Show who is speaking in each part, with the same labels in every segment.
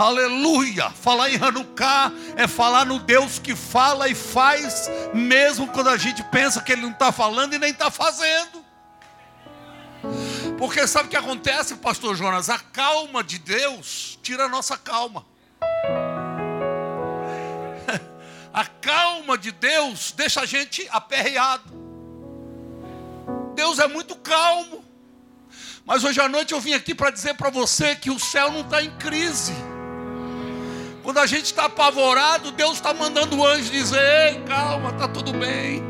Speaker 1: Aleluia! Falar em Hanukkah é falar no Deus que fala e faz, mesmo quando a gente pensa que Ele não está falando e nem está fazendo. Porque sabe o que acontece, pastor Jonas? A calma de Deus tira a nossa calma. A calma de Deus deixa a gente aperreado. Deus é muito calmo. Mas hoje à noite eu vim aqui para dizer para você que o céu não está em crise. Quando a gente está apavorado, Deus está mandando o anjo dizer: Ei, calma, está tudo bem.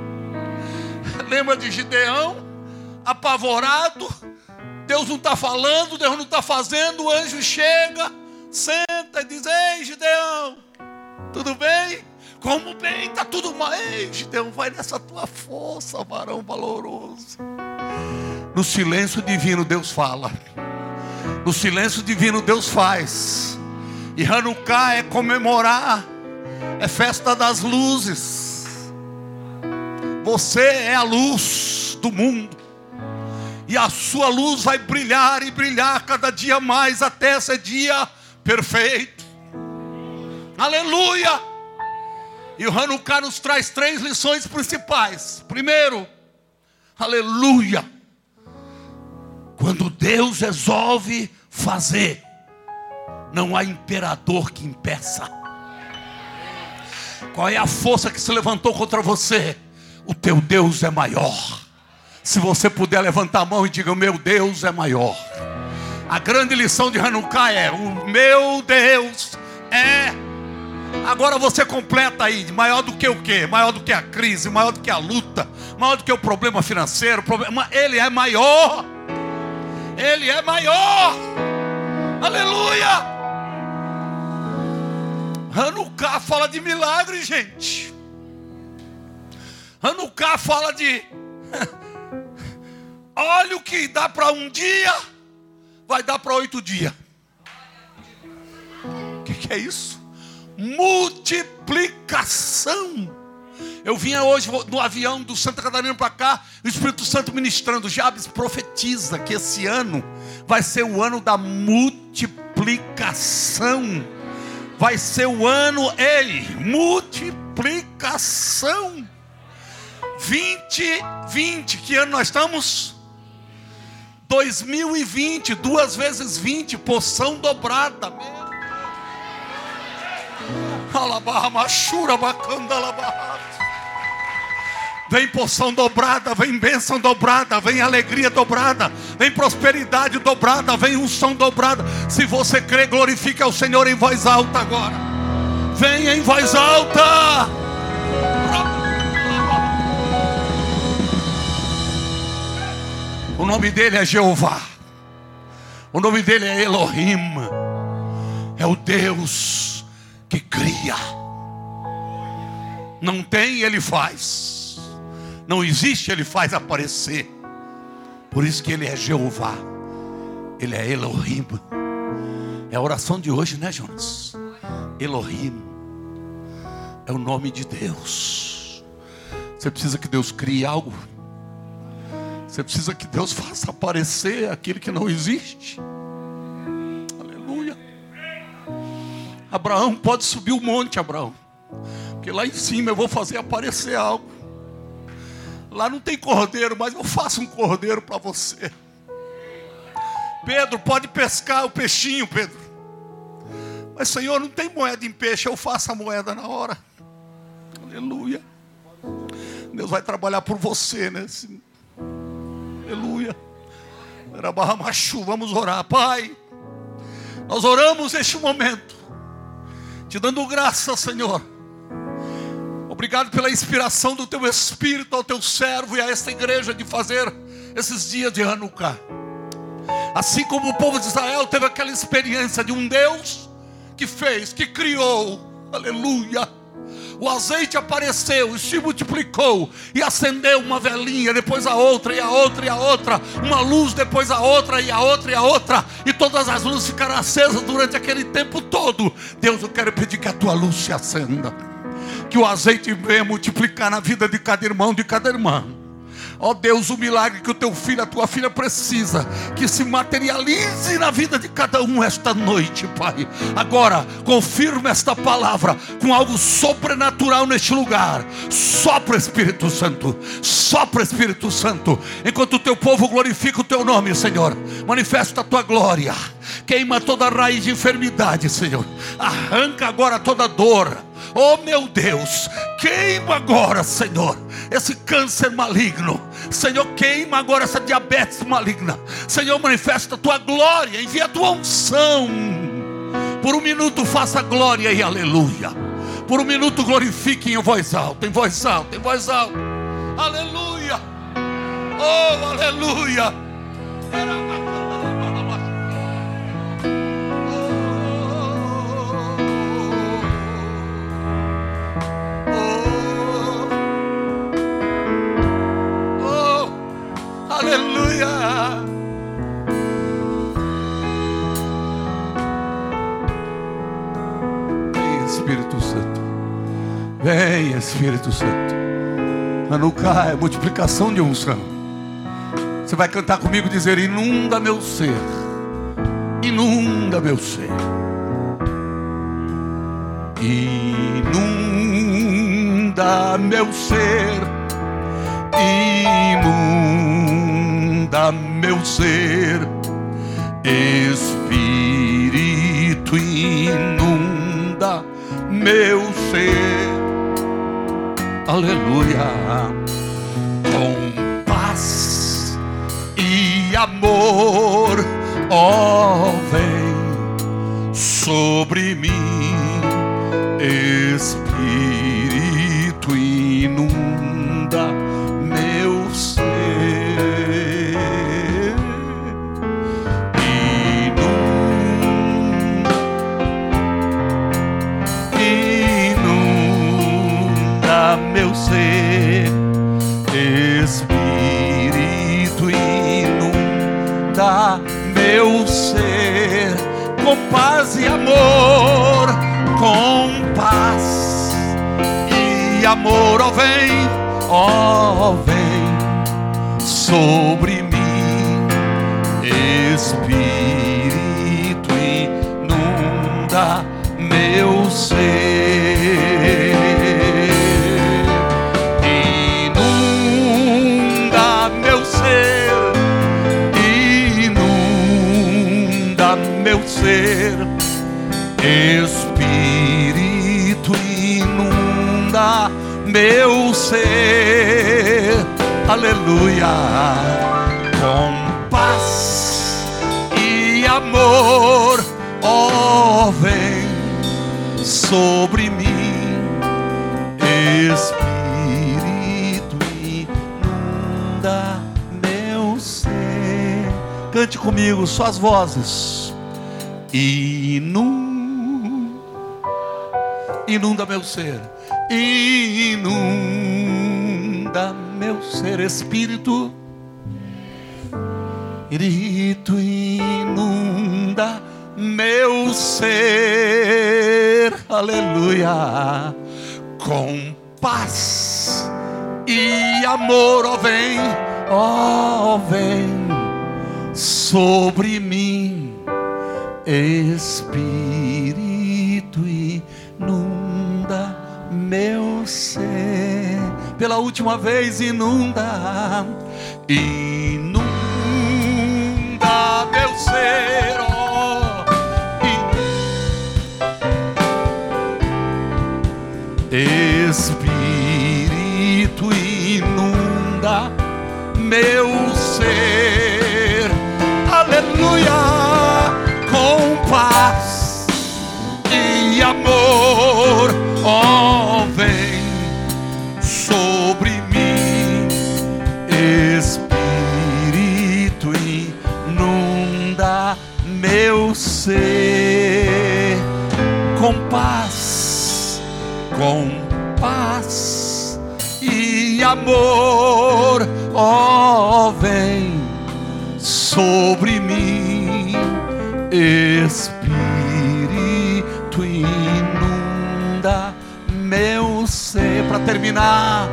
Speaker 1: Lembra de Gideão? Apavorado, Deus não está falando, Deus não está fazendo, o anjo chega, senta e diz: Ei, Gideão, tudo bem? Como bem, está tudo mal. Ei, Gideão, vai nessa tua força, varão valoroso. No silêncio divino, Deus fala. No silêncio divino, Deus faz. E Hanukkah é comemorar, é festa das luzes. Você é a luz do mundo. E a sua luz vai brilhar e brilhar cada dia mais até ser dia perfeito. Aleluia! E o Hanukkah nos traz três lições principais. Primeiro, aleluia! Quando Deus resolve fazer, não há imperador que impeça. Qual é a força que se levantou contra você? O teu Deus é maior. Se você puder levantar a mão e diga: meu Deus é maior. A grande lição de Hanukkah é: O meu Deus é Agora você completa aí, maior do que o quê? Maior do que a crise, maior do que a luta, maior do que o problema financeiro, problema, ele é maior. Ele é maior. Aleluia! Hanukkah fala de milagre, gente. Hanukkah fala de olha o que dá para um dia, vai dar para oito dias. O que, que é isso? Multiplicação. Eu vinha hoje no avião do Santa Catarina para cá, o Espírito Santo ministrando. Jabes profetiza que esse ano vai ser o ano da multiplicação. Vai ser o ano, ei, multiplicação. 2020, que ano nós estamos? 2020, duas vezes 20, porção dobrada. Alabarra, machura, bacanda, alabarra. Vem porção dobrada, vem bênção dobrada, vem alegria dobrada, vem prosperidade dobrada, vem unção dobrada. Se você crê, glorifique ao Senhor em voz alta agora. Venha em voz alta. O nome dele é Jeová. O nome dele é Elohim. É o Deus que cria. Não tem, ele faz. Não existe, ele faz aparecer. Por isso que ele é Jeová. Ele é Elohim. É a oração de hoje, né, Jonas? Elohim. É o nome de Deus. Você precisa que Deus crie algo. Você precisa que Deus faça aparecer aquilo que não existe. Aleluia. Abraão pode subir o monte, Abraão. Porque lá em cima eu vou fazer aparecer algo. Lá não tem cordeiro, mas eu faço um cordeiro para você. Pedro, pode pescar o peixinho, Pedro. Mas Senhor, não tem moeda em peixe, eu faço a moeda na hora. Aleluia. Deus vai trabalhar por você, né? Aleluia. Era barra machu, vamos orar, Pai. Nós oramos neste momento, te dando graça, Senhor. Obrigado pela inspiração do teu Espírito ao teu servo e a esta igreja de fazer esses dias de Hanukkah. Assim como o povo de Israel teve aquela experiência de um Deus que fez, que criou, aleluia o azeite apareceu e se multiplicou e acendeu uma velinha, depois a outra e a outra e a outra, uma luz depois a outra e a outra e a outra, e todas as luzes ficaram acesas durante aquele tempo todo. Deus, eu quero pedir que a tua luz se acenda, que o azeite venha multiplicar na vida de cada irmão, de cada irmã. Ó Deus, o milagre que o teu filho, a tua filha precisa, que se materialize na vida de cada um esta noite, Pai. Agora, confirma esta palavra com algo sobrenatural neste lugar. Sopra Espírito Santo, sopra Espírito Santo, enquanto o teu povo glorifica o teu nome, Senhor. Manifesta a tua glória, queima toda raiz de enfermidade, Senhor. Arranca agora toda dor Oh meu Deus, queima agora, Senhor, esse câncer maligno. Senhor, queima agora essa diabetes maligna. Senhor, manifesta a tua glória, envia a tua unção. Por um minuto faça glória e aleluia. Por um minuto glorifique em voz alta, em voz alta, em voz alta. Aleluia. Oh, aleluia. Aleluia. Vem Espírito Santo. Vem Espírito Santo. Anuká é multiplicação de unção. Você vai cantar comigo dizer: Inunda meu ser. Inunda meu ser. Inunda meu ser. Inunda meu ser. Espírito inunda meu ser. Aleluia. Com paz e amor, ó, vem sobre mim, amor, ó vem, ó vem sobre meu ser, aleluia, com paz e amor, ó vem sobre mim, Espírito inunda meu ser. Cante comigo, suas vozes. Inunda, inunda meu ser, inunda meu ser, Espírito. Espírito inunda meu ser, aleluia, com paz e amor, ó vem, ó vem sobre mim, Espírito ser, pela última vez inunda, inunda meu ser, ó, Espírito inunda meu ser, aleluia, com paz e amor, ó, paz, com paz e amor, ó, vem sobre mim, Espírito inunda meu ser. Para terminar,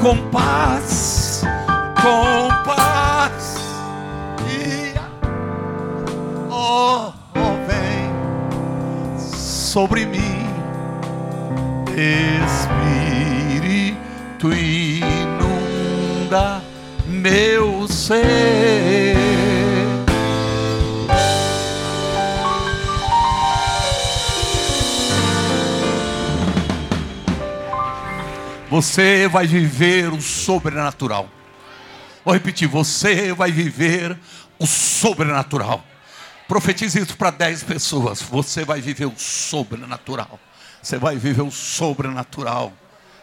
Speaker 1: com paz com paz. E oh, oh, sobre mim, Espírito inunda meu ser. Você vai viver o sobrenatural. Vou repetir: você vai viver o sobrenatural. Profetize isso para 10 pessoas. Você vai viver o sobrenatural. Você vai viver o sobrenatural.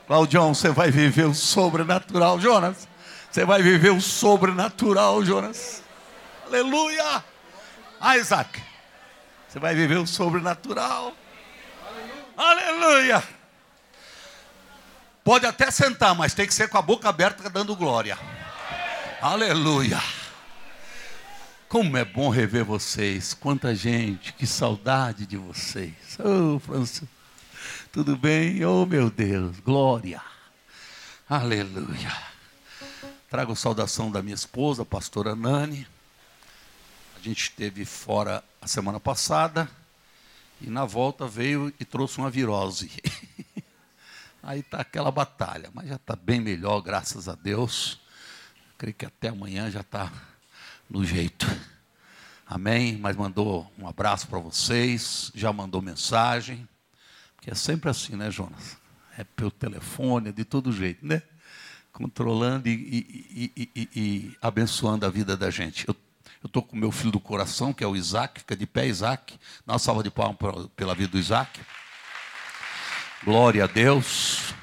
Speaker 1: Claudião, você vai viver o sobrenatural. Jonas, você vai viver o sobrenatural, Jonas. Aleluia. Isaac, você vai viver o sobrenatural. Aleluia. Pode até sentar, mas tem que ser com a boca aberta dando glória. Aleluia. Como é bom rever vocês. Quanta gente, que saudade de vocês. Oh, França. Tudo bem? Oh, meu Deus. Glória. Aleluia. Trago saudação da minha esposa, pastora Nani. A gente esteve fora a semana passada e na volta veio e trouxe uma virose. Aí está aquela batalha, mas já está bem melhor, graças a Deus. Creio que até amanhã já está no jeito. Amém? Mas mandou um abraço para vocês, já mandou mensagem. Porque é sempre assim, né, Jonas? É pelo telefone, de todo jeito, né? Controlando e, e, e, e abençoando a vida da gente. Eu estou com meu filho do coração, que é o Isaac, fica de pé, Isaac. Dá uma salva de palmas pela vida do Isaac. Glória a Deus.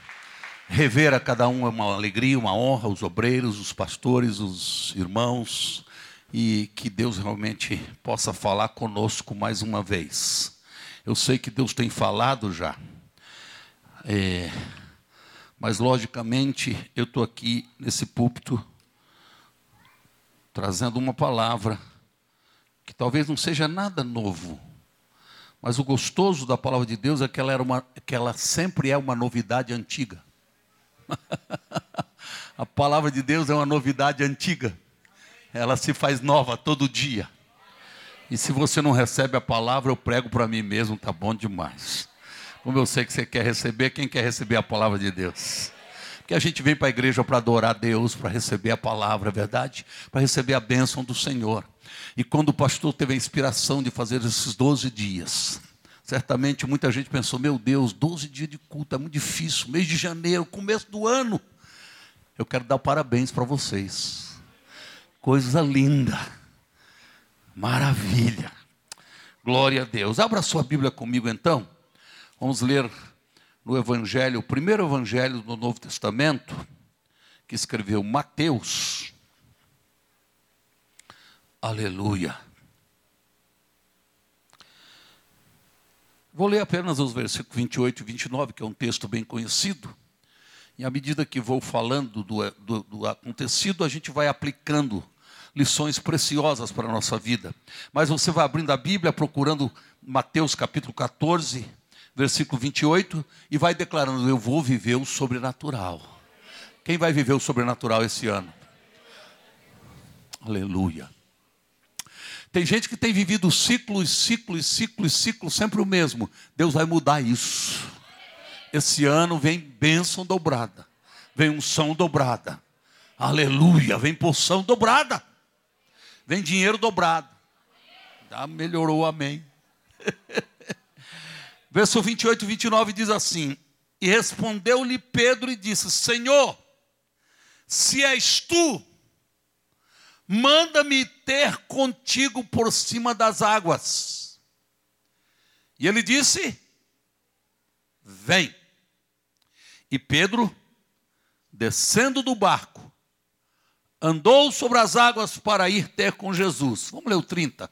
Speaker 1: Rever a cada um é uma alegria, uma honra, os obreiros, os pastores, os irmãos, e que Deus realmente possa falar conosco mais uma vez. Eu sei que Deus tem falado já, é, mas logicamente eu estou aqui nesse púlpito trazendo uma palavra que talvez não seja nada novo, mas o gostoso da palavra de Deus é que ela, era uma, que ela sempre é uma novidade antiga. a palavra de Deus é uma novidade antiga. Ela se faz nova todo dia. E se você não recebe a palavra, eu prego para mim mesmo, tá bom demais. Como eu sei que você quer receber, quem quer receber a palavra de Deus? Porque a gente vem para a igreja para adorar Deus, para receber a palavra, é verdade? Para receber a bênção do Senhor. E quando o pastor teve a inspiração de fazer esses 12 dias, certamente muita gente pensou: meu Deus, 12 dias de culto é muito difícil, mês de janeiro, começo do ano. Eu quero dar parabéns para vocês. Coisa linda, maravilha, glória a Deus. Abra sua Bíblia comigo então. Vamos ler no Evangelho, o primeiro Evangelho do Novo Testamento, que escreveu Mateus. Aleluia. Vou ler apenas os versículos 28 e 29, que é um texto bem conhecido. E à medida que vou falando do, do, do acontecido, a gente vai aplicando lições preciosas para a nossa vida. Mas você vai abrindo a Bíblia, procurando Mateus capítulo 14, versículo 28, e vai declarando: Eu vou viver o sobrenatural. Quem vai viver o sobrenatural esse ano? Aleluia. Tem gente que tem vivido ciclos, ciclos, ciclos, ciclos, sempre o mesmo. Deus vai mudar isso. Esse ano vem bênção dobrada, vem unção dobrada. Aleluia, vem porção dobrada. Vem dinheiro dobrado. Já melhorou, amém. Verso 28 e 29 diz assim: E respondeu-lhe Pedro e disse: Senhor, se és tu, manda-me ter contigo por cima das águas. E ele disse: Vem. E Pedro, descendo do barco, andou sobre as águas para ir ter com Jesus. Vamos ler o 30.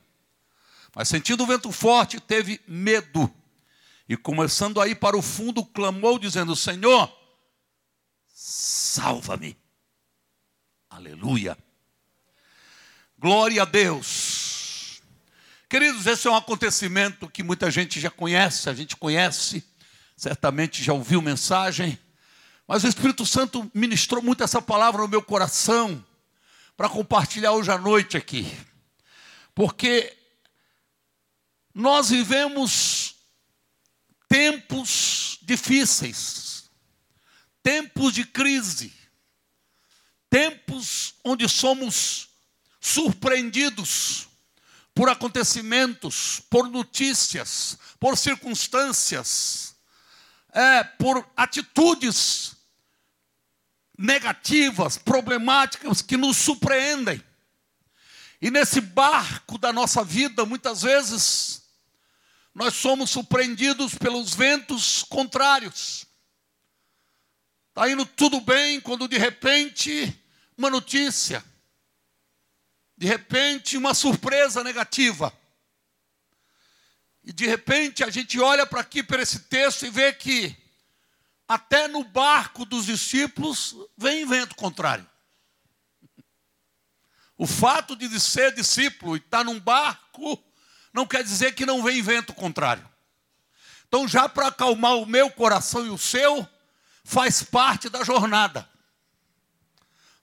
Speaker 1: Mas sentindo o vento forte, teve medo. E começando a ir para o fundo, clamou, dizendo: Senhor, salva-me. Aleluia. Glória a Deus. Queridos, esse é um acontecimento que muita gente já conhece, a gente conhece, certamente já ouviu mensagem, mas o Espírito Santo ministrou muito essa palavra no meu coração, para compartilhar hoje à noite aqui. Porque nós vivemos tempos difíceis, tempos de crise, tempos onde somos surpreendidos por acontecimentos, por notícias, por circunstâncias, é, por atitudes negativas, problemáticas que nos surpreendem. E nesse barco da nossa vida, muitas vezes, nós somos surpreendidos pelos ventos contrários. Está indo tudo bem quando de repente uma notícia, de repente uma surpresa negativa. E de repente a gente olha para aqui, para esse texto e vê que até no barco dos discípulos vem vento contrário. O fato de ser discípulo e estar num barco não quer dizer que não vem vento contrário. Então, já para acalmar o meu coração e o seu, faz parte da jornada,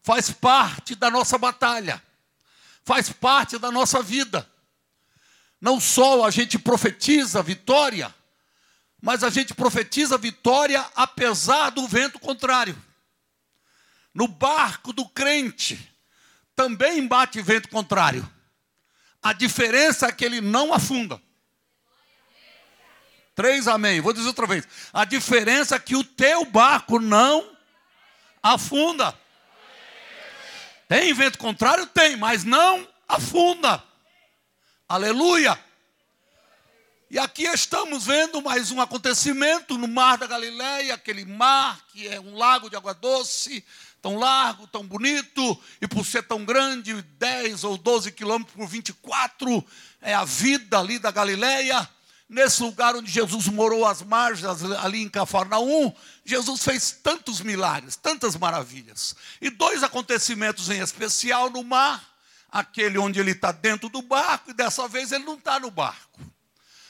Speaker 1: faz parte da nossa batalha, faz parte da nossa vida. Não só a gente profetiza vitória, mas a gente profetiza vitória apesar do vento contrário. No barco do crente também bate vento contrário. A diferença é que ele não afunda. Três amém. Vou dizer outra vez. A diferença é que o teu barco não afunda. Tem vento contrário? Tem, mas não afunda. Aleluia. E aqui estamos vendo mais um acontecimento no Mar da Galileia, aquele mar que é um lago de água doce, tão largo, tão bonito, e por ser tão grande, 10 ou 12 quilômetros por 24, é a vida ali da Galileia. Nesse lugar onde Jesus morou às margens, ali em Cafarnaum, Jesus fez tantos milagres, tantas maravilhas. E dois acontecimentos em especial no mar, aquele onde ele está dentro do barco, e dessa vez ele não está no barco.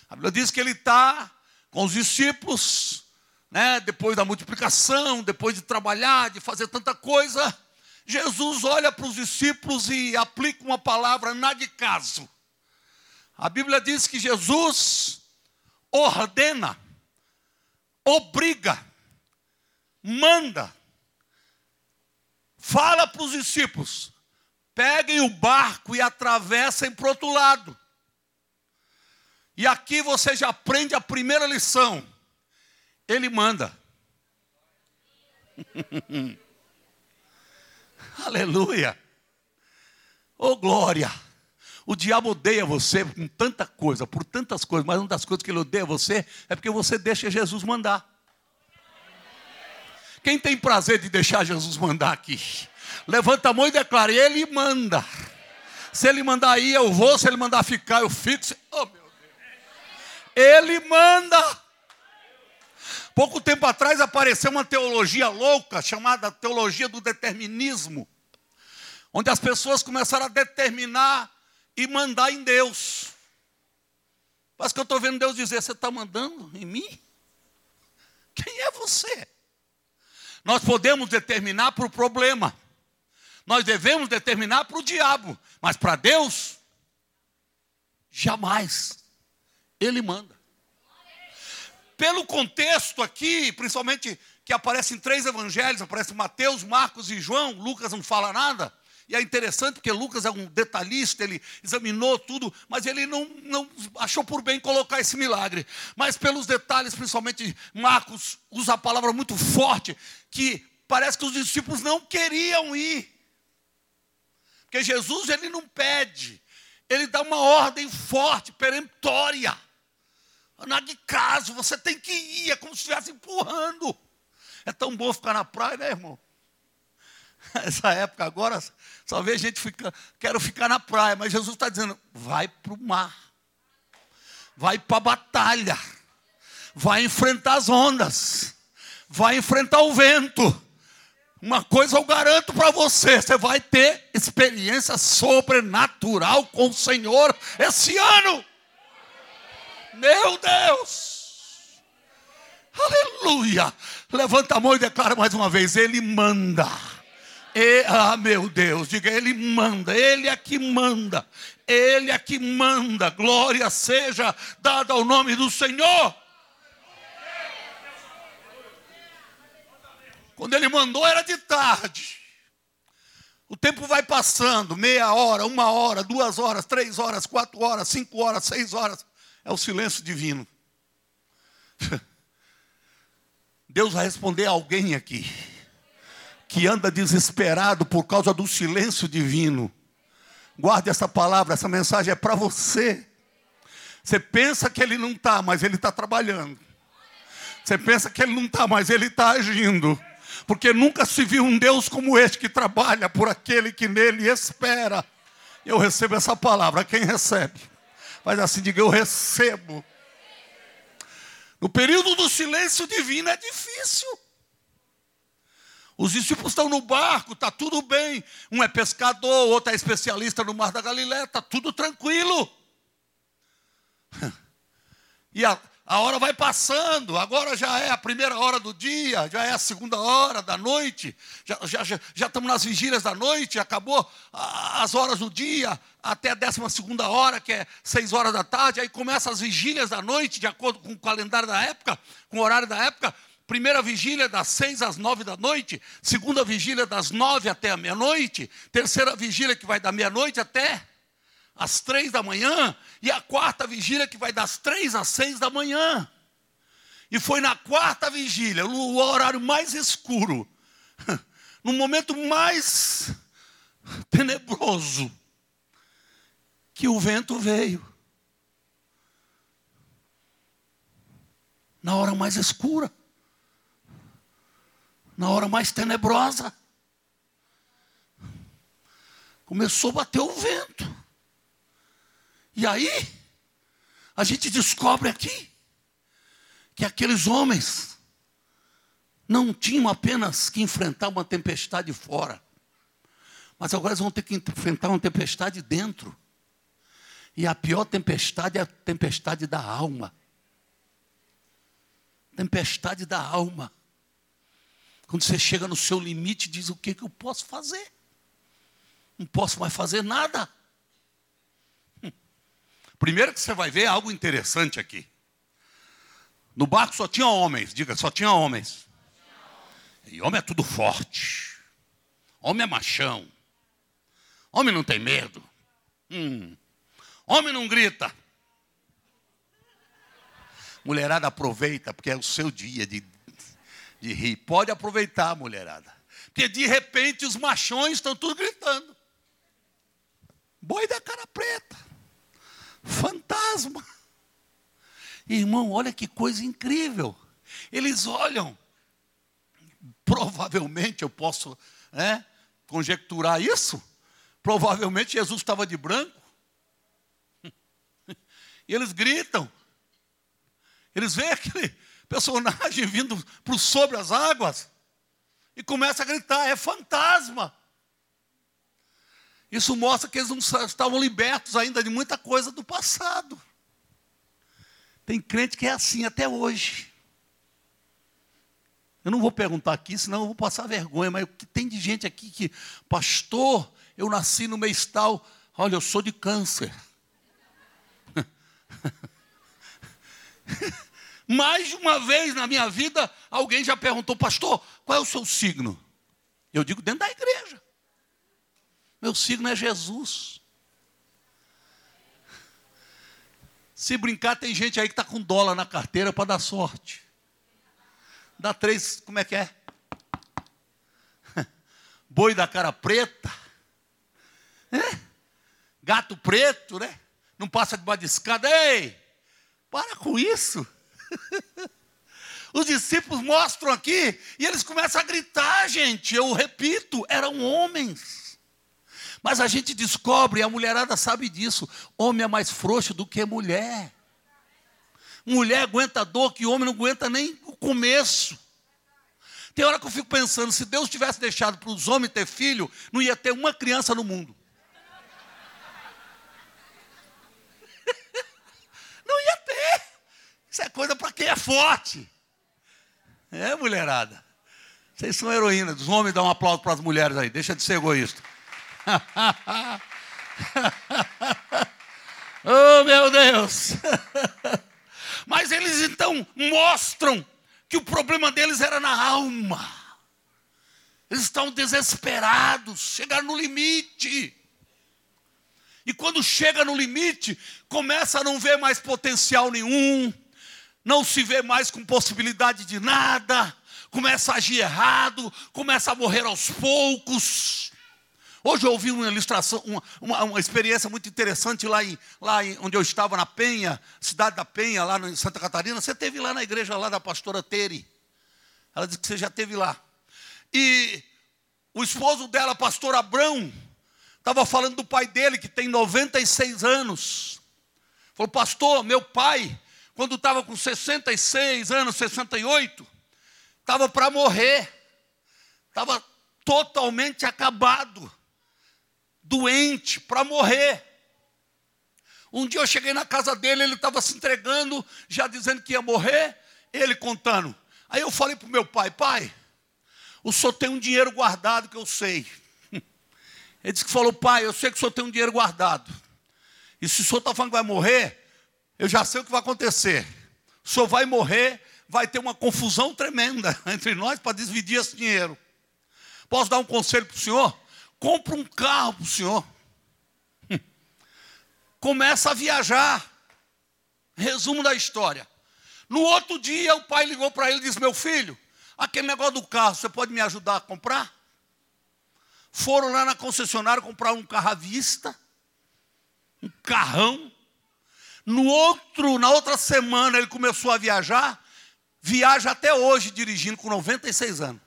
Speaker 1: A Bíblia diz que ele está com os discípulos, né, depois da multiplicação, depois de trabalhar, de fazer tanta coisa. Jesus olha para os discípulos e aplica uma palavra na de caso. A Bíblia diz que Jesus ordena, obriga, manda, fala para os discípulos: peguem o barco e atravessem para o outro lado. E aqui você já aprende a primeira lição. Ele manda. Aleluia. Oh glória. O diabo odeia você com tanta coisa, por tantas coisas, mas uma das coisas que ele odeia você é porque você deixa Jesus mandar. Quem tem prazer de deixar Jesus mandar aqui? Levanta a mão e declara: Ele manda. Se ele mandar ir, eu vou. Se ele mandar ficar, eu fico. Oh, meu ele manda. Pouco tempo atrás apareceu uma teologia louca chamada teologia do determinismo, onde as pessoas começaram a determinar e mandar em Deus. Mas que eu estou vendo Deus dizer: Você está mandando em mim? Quem é você? Nós podemos determinar para o problema, nós devemos determinar para o diabo, mas para Deus, jamais. Ele manda. Pelo contexto aqui, principalmente que aparece em três evangelhos, aparece Mateus, Marcos e João, Lucas não fala nada. E é interessante porque Lucas é um detalhista, ele examinou tudo, mas ele não, não achou por bem colocar esse milagre. Mas pelos detalhes, principalmente Marcos usa a palavra muito forte, que parece que os discípulos não queriam ir. Porque Jesus ele não pede, ele dá uma ordem forte, peremptória. Nada de caso, você tem que ir, é como se estivesse empurrando. É tão bom ficar na praia, né, irmão? Essa época agora, só vê gente fica, quero ficar na praia, mas Jesus está dizendo: vai para o mar, vai para a batalha, vai enfrentar as ondas, vai enfrentar o vento. Uma coisa eu garanto para você: você vai ter experiência sobrenatural com o Senhor esse ano. Meu Deus! Aleluia! Levanta a mão e declara mais uma vez: Ele manda. E, ah, meu Deus, diga, Ele manda, Ele é que manda, Ele é que manda, glória seja dada ao nome do Senhor. Quando Ele mandou era de tarde. O tempo vai passando, meia hora, uma hora, duas horas, três horas, quatro horas, cinco horas, seis horas. É o silêncio divino. Deus vai responder a alguém aqui que anda desesperado por causa do silêncio divino. Guarde essa palavra, essa mensagem é para você. Você pensa que ele não está, mas ele está trabalhando. Você pensa que ele não está, mas ele está agindo porque nunca se viu um Deus como este que trabalha por aquele que nele espera. Eu recebo essa palavra. Quem recebe? Faz assim, diga: Eu recebo. No período do silêncio divino é difícil. Os discípulos estão no barco, está tudo bem. Um é pescador, outro é especialista no mar da Galileia, está tudo tranquilo. E a, a hora vai passando, agora já é a primeira hora do dia, já é a segunda hora da noite, já, já, já, já estamos nas vigílias da noite, acabou as horas do dia, até a décima segunda hora, que é seis horas da tarde, aí começam as vigílias da noite, de acordo com o calendário da época, com o horário da época. Primeira vigília das seis às nove da noite, segunda vigília das nove até a meia-noite, terceira vigília que vai da meia-noite até às três da manhã, e a quarta vigília que vai das três às seis da manhã. E foi na quarta vigília, no horário mais escuro, no momento mais tenebroso, que o vento veio. Na hora mais escura, na hora mais tenebrosa, começou a bater o vento. E aí, a gente descobre aqui que aqueles homens não tinham apenas que enfrentar uma tempestade fora, mas agora eles vão ter que enfrentar uma tempestade dentro. E a pior tempestade é a tempestade da alma. Tempestade da alma. Quando você chega no seu limite, diz: o que, que eu posso fazer? Não posso mais fazer nada. Primeiro que você vai ver algo interessante aqui. No barco só tinha homens, diga, só tinha homens. E homem é tudo forte. Homem é machão. Homem não tem medo. Hum. Homem não grita. Mulherada aproveita, porque é o seu dia de, de rir. Pode aproveitar, mulherada. Porque de repente os machões estão tudo gritando. Boi da cara preta fantasma. Irmão, olha que coisa incrível. Eles olham, provavelmente eu posso né, conjecturar isso. Provavelmente Jesus estava de branco. E eles gritam. Eles veem aquele personagem vindo por sobre as águas e começa a gritar: é fantasma. Isso mostra que eles não estavam libertos ainda de muita coisa do passado. Tem crente que é assim até hoje. Eu não vou perguntar aqui, senão eu vou passar vergonha, mas tem de gente aqui que, pastor, eu nasci no mês tal, olha, eu sou de câncer. Mais de uma vez na minha vida, alguém já perguntou, pastor, qual é o seu signo? Eu digo, dentro da igreja. Meu signo é Jesus. Se brincar, tem gente aí que está com dólar na carteira para dar sorte. Dá três, como é que é? Boi da cara preta. É? Gato preto, né? Não passa debaixo de escada. Ei, para com isso. Os discípulos mostram aqui e eles começam a gritar, gente. Eu repito, eram homens. Mas a gente descobre, a mulherada sabe disso: homem é mais frouxo do que mulher. Mulher aguenta dor que homem não aguenta nem o começo. Tem hora que eu fico pensando: se Deus tivesse deixado para os homens ter filho, não ia ter uma criança no mundo. não ia ter. Isso é coisa para quem é forte. É, mulherada. Vocês são heroínas. Os homens dão um aplauso para as mulheres aí. Deixa de ser egoísta. oh, meu Deus! Mas eles então mostram que o problema deles era na alma. Eles estão desesperados, chegaram no limite. E quando chega no limite, começa a não ver mais potencial nenhum, não se vê mais com possibilidade de nada, começa a agir errado, começa a morrer aos poucos. Hoje eu ouvi uma ilustração, uma, uma, uma, experiência muito interessante lá, em, lá em, onde eu estava, na Penha, cidade da Penha, lá em Santa Catarina. Você teve lá na igreja lá da pastora Tere. Ela disse que você já teve lá. E o esposo dela, pastor Abrão, estava falando do pai dele, que tem 96 anos. Falou, pastor, meu pai, quando estava com 66 anos, 68, estava para morrer. Estava totalmente acabado doente, para morrer. Um dia eu cheguei na casa dele, ele estava se entregando, já dizendo que ia morrer, ele contando. Aí eu falei para o meu pai: pai, o senhor tem um dinheiro guardado que eu sei. Ele disse que falou: pai, eu sei que o senhor tem um dinheiro guardado. E se o senhor está falando que vai morrer, eu já sei o que vai acontecer. O senhor vai morrer, vai ter uma confusão tremenda entre nós para dividir esse dinheiro. Posso dar um conselho para o senhor? Compra um carro para o senhor. Começa a viajar. Resumo da história. No outro dia, o pai ligou para ele e disse: Meu filho, aquele negócio do carro, você pode me ajudar a comprar? Foram lá na concessionária comprar um carro à vista, um carrão. No outro, na outra semana, ele começou a viajar. Viaja até hoje dirigindo com 96 anos.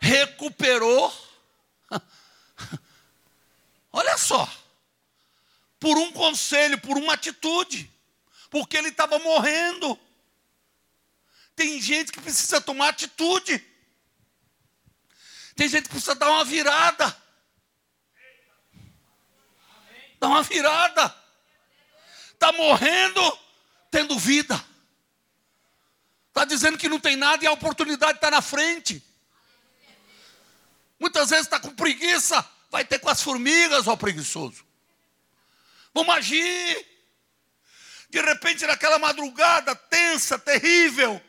Speaker 1: Recuperou Olha só. Por um conselho, por uma atitude. Porque ele estava morrendo. Tem gente que precisa tomar atitude. Tem gente que precisa dar uma virada. Dá uma virada. Está morrendo, tendo vida. Está dizendo que não tem nada e a oportunidade está na frente. Muitas vezes está com preguiça, vai ter com as formigas, ó preguiçoso. Vamos agir. De repente, naquela madrugada tensa, terrível,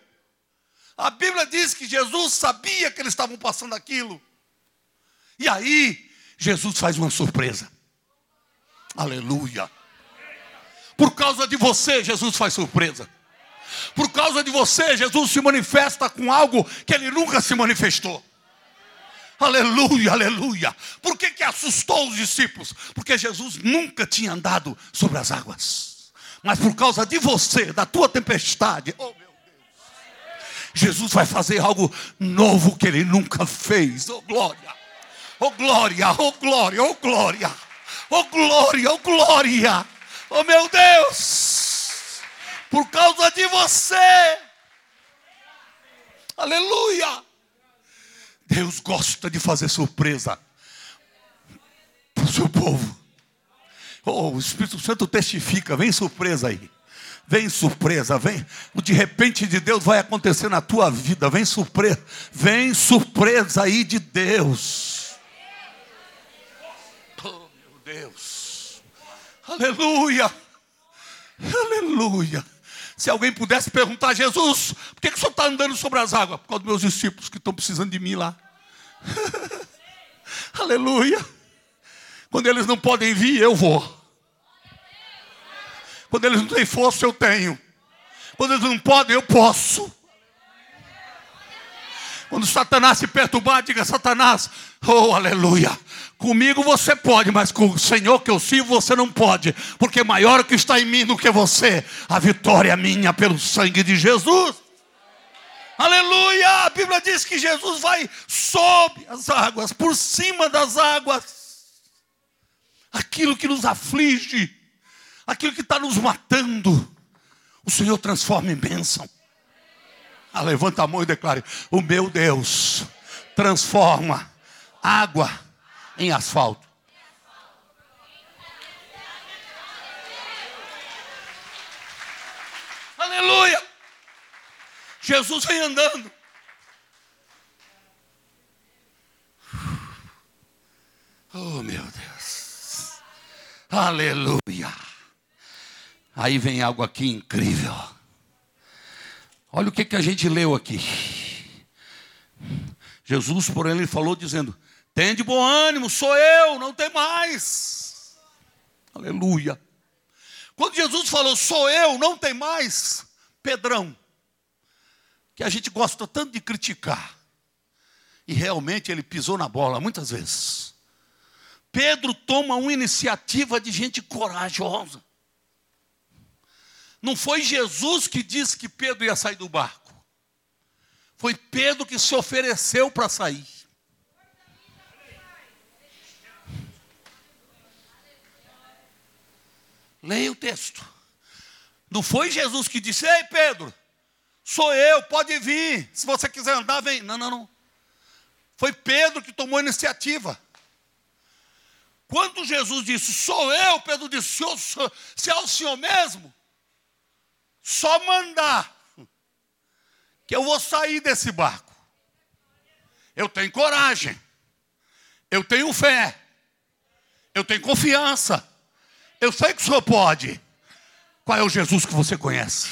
Speaker 1: a Bíblia diz que Jesus sabia que eles estavam passando aquilo. E aí, Jesus faz uma surpresa. Aleluia. Por causa de você, Jesus faz surpresa. Por causa de você, Jesus se manifesta com algo que ele nunca se manifestou. Aleluia, aleluia. Por que, que assustou os discípulos? Porque Jesus nunca tinha andado sobre as águas. Mas por causa de você, da tua tempestade, oh meu Deus, Jesus vai fazer algo novo que ele nunca fez. Oh glória, oh glória, oh glória, oh glória, oh glória, oh glória, oh meu Deus, por causa de você, aleluia. Deus gosta de fazer surpresa para o seu povo. Oh, o Espírito Santo testifica, vem surpresa aí. Vem surpresa, vem. O de repente de Deus vai acontecer na tua vida. Vem surpresa, vem surpresa aí de Deus. Oh, meu Deus. Aleluia. Aleluia. Se alguém pudesse perguntar a Jesus, por que, que o senhor está andando sobre as águas? Por causa dos meus discípulos que estão precisando de mim lá. Aleluia. Quando eles não podem vir, eu vou. Quando eles não têm força, eu tenho. Quando eles não podem, eu posso. Quando Satanás se perturbar, diga: Satanás, oh aleluia. Comigo você pode, mas com o Senhor que eu sirvo você não pode, porque maior que está em mim do que você. A vitória é minha pelo sangue de Jesus. Aleluia! A Bíblia diz que Jesus vai sob as águas, por cima das águas. Aquilo que nos aflige, aquilo que está nos matando, o Senhor transforma em bênção. Ah, levanta a mão e declare: O meu Deus transforma água em asfalto. Aleluia! Jesus vem andando. Oh, meu Deus. Aleluia. Aí vem algo aqui incrível. Olha o que, que a gente leu aqui. Jesus, porém, ele falou dizendo: Tem de bom ânimo, sou eu, não tem mais. Aleluia. Quando Jesus falou, sou eu, não tem mais, Pedrão, que a gente gosta tanto de criticar, e realmente ele pisou na bola muitas vezes. Pedro toma uma iniciativa de gente corajosa. Não foi Jesus que disse que Pedro ia sair do barco. Foi Pedro que se ofereceu para sair. Leia o texto. Não foi Jesus que disse: Ei, Pedro, sou eu, pode vir. Se você quiser andar, vem. Não, não, não. Foi Pedro que tomou a iniciativa. Quando Jesus disse, sou eu, Pedro disse, se é o Senhor mesmo, só mandar, que eu vou sair desse barco. Eu tenho coragem, eu tenho fé, eu tenho confiança, eu sei que o Senhor pode. Qual é o Jesus que você conhece?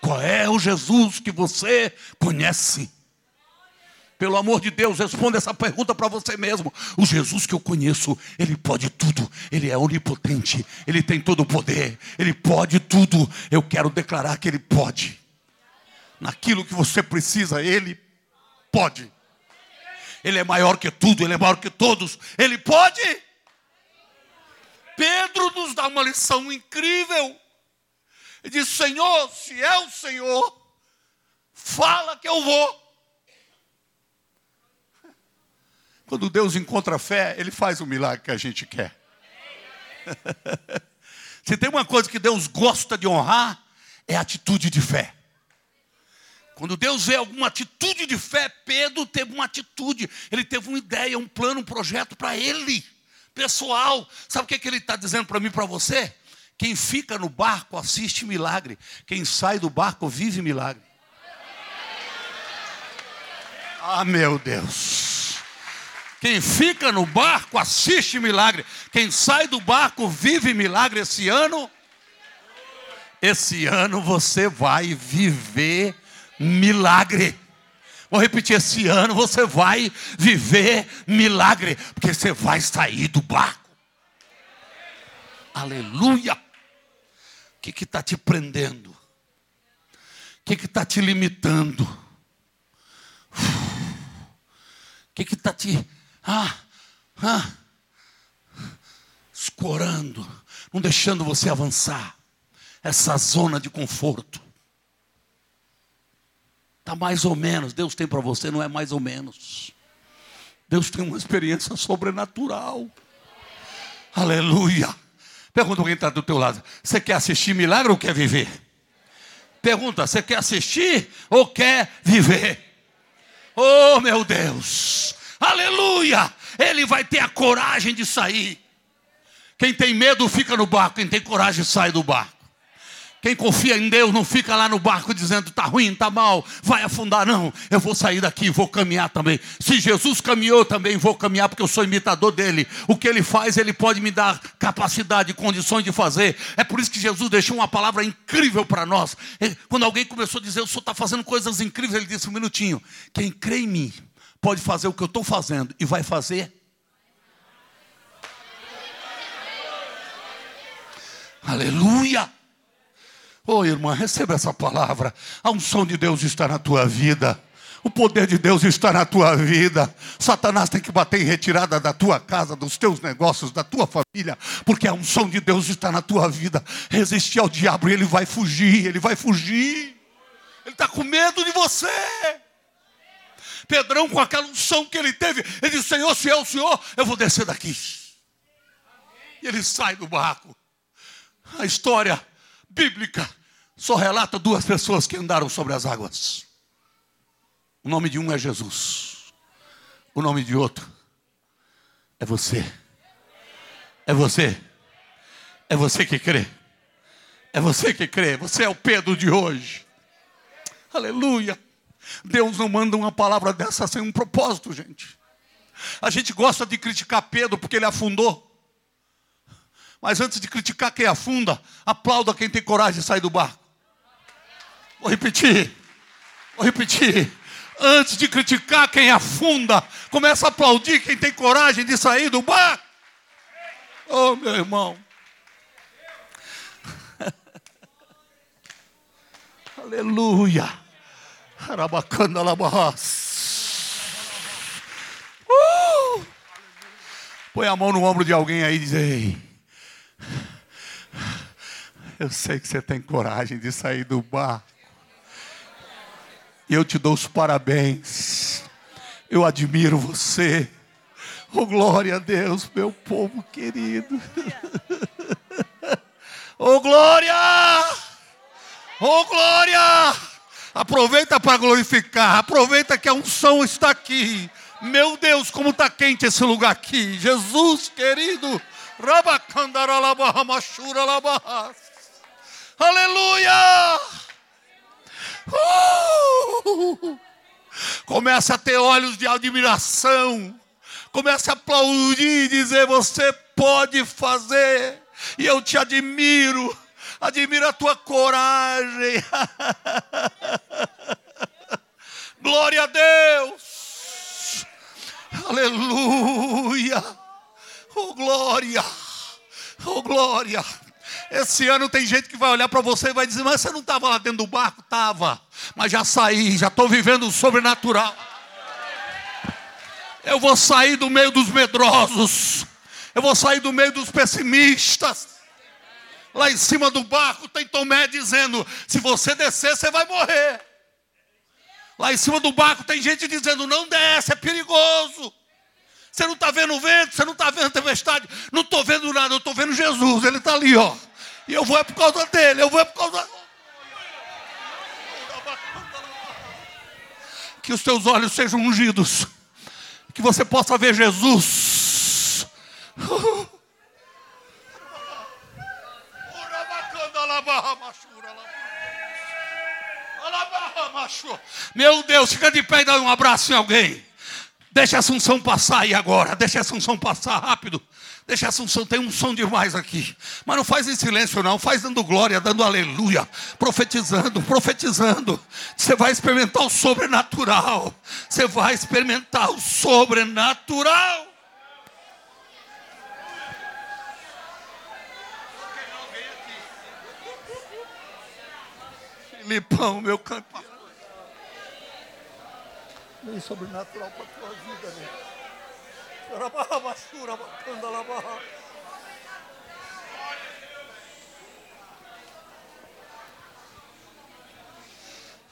Speaker 1: Qual é o Jesus que você conhece? Pelo amor de Deus, responda essa pergunta para você mesmo. O Jesus que eu conheço, ele pode tudo, ele é onipotente, ele tem todo o poder, ele pode tudo. Eu quero declarar que ele pode. Naquilo que você precisa, ele pode. Ele é maior que tudo, ele é maior que todos, ele pode. Pedro nos dá uma lição incrível. Ele diz: Senhor, se é o Senhor, fala que eu vou. Quando Deus encontra fé, Ele faz o milagre que a gente quer. Se tem uma coisa que Deus gosta de honrar, é a atitude de fé. Quando Deus vê alguma atitude de fé, Pedro teve uma atitude, ele teve uma ideia, um plano, um projeto para ele, pessoal. Sabe o que, é que ele está dizendo para mim para você? Quem fica no barco assiste milagre, quem sai do barco vive milagre. Ah, meu Deus. Quem fica no barco assiste milagre. Quem sai do barco vive milagre esse ano. Esse ano você vai viver milagre. Vou repetir: esse ano você vai viver milagre, porque você vai sair do barco. Aleluia. O que está te prendendo? O que está te limitando? O que está te ah, ah, escorando, não deixando você avançar. Essa zona de conforto. Está mais ou menos. Deus tem para você, não é mais ou menos. Deus tem uma experiência sobrenatural. Aleluia. Pergunta quem está do teu lado: você quer assistir milagre ou quer viver? Pergunta: você quer assistir ou quer viver? Oh meu Deus! Aleluia, ele vai ter a coragem de sair. Quem tem medo fica no barco, quem tem coragem sai do barco. Quem confia em Deus não fica lá no barco dizendo está ruim, está mal, vai afundar. Não, eu vou sair daqui, vou caminhar também. Se Jesus caminhou, também vou caminhar, porque eu sou imitador dele. O que ele faz, ele pode me dar capacidade, condições de fazer. É por isso que Jesus deixou uma palavra incrível para nós. Quando alguém começou a dizer, o senhor está fazendo coisas incríveis, ele disse um minutinho: quem crê em mim, pode fazer o que eu estou fazendo e vai fazer. Aleluia! Oh, irmã, receba essa palavra. A unção de Deus está na tua vida. O poder de Deus está na tua vida. Satanás tem que bater em retirada da tua casa, dos teus negócios, da tua família, porque a unção de Deus está na tua vida. Resistir ao diabo e ele vai fugir, ele vai fugir. Ele está com medo de você. Pedrão, com aquela unção que ele teve, ele disse: Senhor, se é o Senhor, eu vou descer daqui. E ele sai do barco. A história bíblica só relata duas pessoas que andaram sobre as águas. O nome de um é Jesus, o nome de outro é você. É você. É você que crê. É você que crê. Você é o Pedro de hoje. Aleluia. Deus não manda uma palavra dessa sem um propósito, gente. A gente gosta de criticar Pedro porque ele afundou. Mas antes de criticar quem afunda, aplauda quem tem coragem de sair do barco. Vou repetir. Vou repetir. Antes de criticar quem afunda, começa a aplaudir quem tem coragem de sair do barco. Oh, meu irmão. Aleluia. Uh! Põe a mão no ombro de alguém aí e diz: Ei, eu sei que você tem coragem de sair do barco. Eu te dou os parabéns. Eu admiro você. Oh, glória a Deus, meu povo querido. Oh, glória! Oh, glória! Aproveita para glorificar. Aproveita que a unção está aqui. Meu Deus, como está quente esse lugar aqui. Jesus querido. Aleluia! Uh! Começa a ter olhos de admiração. Começa a aplaudir e dizer: Você pode fazer. E eu te admiro admira a tua coragem. Glória a Deus. Aleluia. Oh, glória. Oh, glória. Esse ano tem gente que vai olhar para você e vai dizer: Mas você não estava lá dentro do barco? Estava, mas já saí, já estou vivendo o sobrenatural. Eu vou sair do meio dos medrosos, eu vou sair do meio dos pessimistas, Lá em cima do barco tem Tomé dizendo: se você descer, você vai morrer. Lá em cima do barco tem gente dizendo: não desce, é perigoso. Você não está vendo o vento, você não está vendo a tempestade. Não estou vendo nada, eu estou vendo Jesus, ele está ali, ó. E eu vou é por causa dele, eu vou é por causa. Que os teus olhos sejam ungidos. Que você possa ver Jesus. Meu Deus, fica de pé e dá um abraço em alguém. Deixa essa unção passar aí agora. Deixa essa unção passar rápido. Deixa essa unção, tem um som demais aqui. Mas não faz em silêncio, não. Faz dando glória, dando aleluia. Profetizando, profetizando. Você vai experimentar o sobrenatural. Você vai experimentar o sobrenatural. Filipão, meu campeão. Vem sobrenatural para a tua vida, né?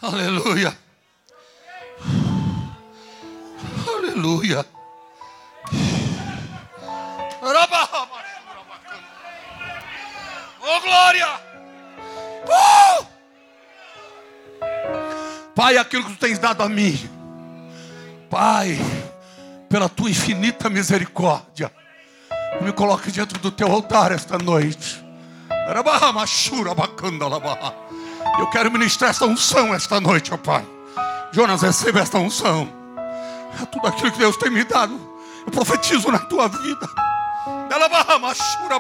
Speaker 1: Aleluia. Aleluia. Oh glória! Uh! Pai, aquilo que tu tens dado a mim, Pai, pela tua infinita misericórdia, me coloque diante do teu altar esta noite. Eu quero ministrar esta unção esta noite, ó Pai. Jonas, receba esta unção. É tudo aquilo que Deus tem me dado. Eu profetizo na tua vida. Machura,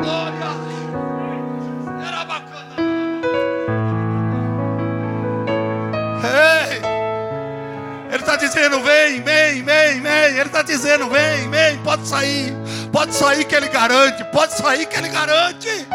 Speaker 1: glória. Era bacana. Ei, ele está dizendo: vem, vem, vem, vem. Ele está dizendo: vem, vem, pode sair. Pode sair que ele garante. Pode sair que ele garante.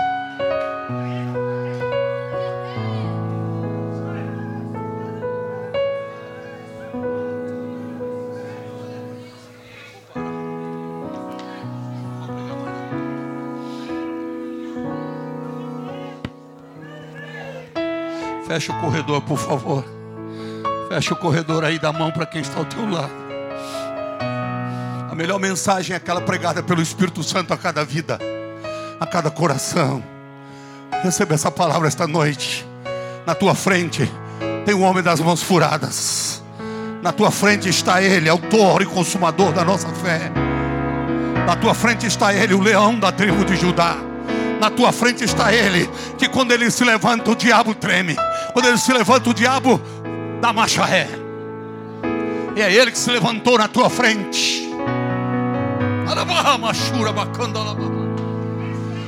Speaker 1: Fecha o corredor, por favor. Fecha o corredor aí, dá mão para quem está ao teu lado. A melhor mensagem é aquela pregada pelo Espírito Santo a cada vida, a cada coração. Receba essa palavra esta noite. Na tua frente tem o um homem das mãos furadas. Na tua frente está ele, autor e consumador da nossa fé. Na tua frente está ele, o leão da tribo de Judá. Na tua frente está ele, que quando ele se levanta, o diabo treme. Quando ele se levanta, o diabo dá marcha ré. E é ele que se levantou na tua frente.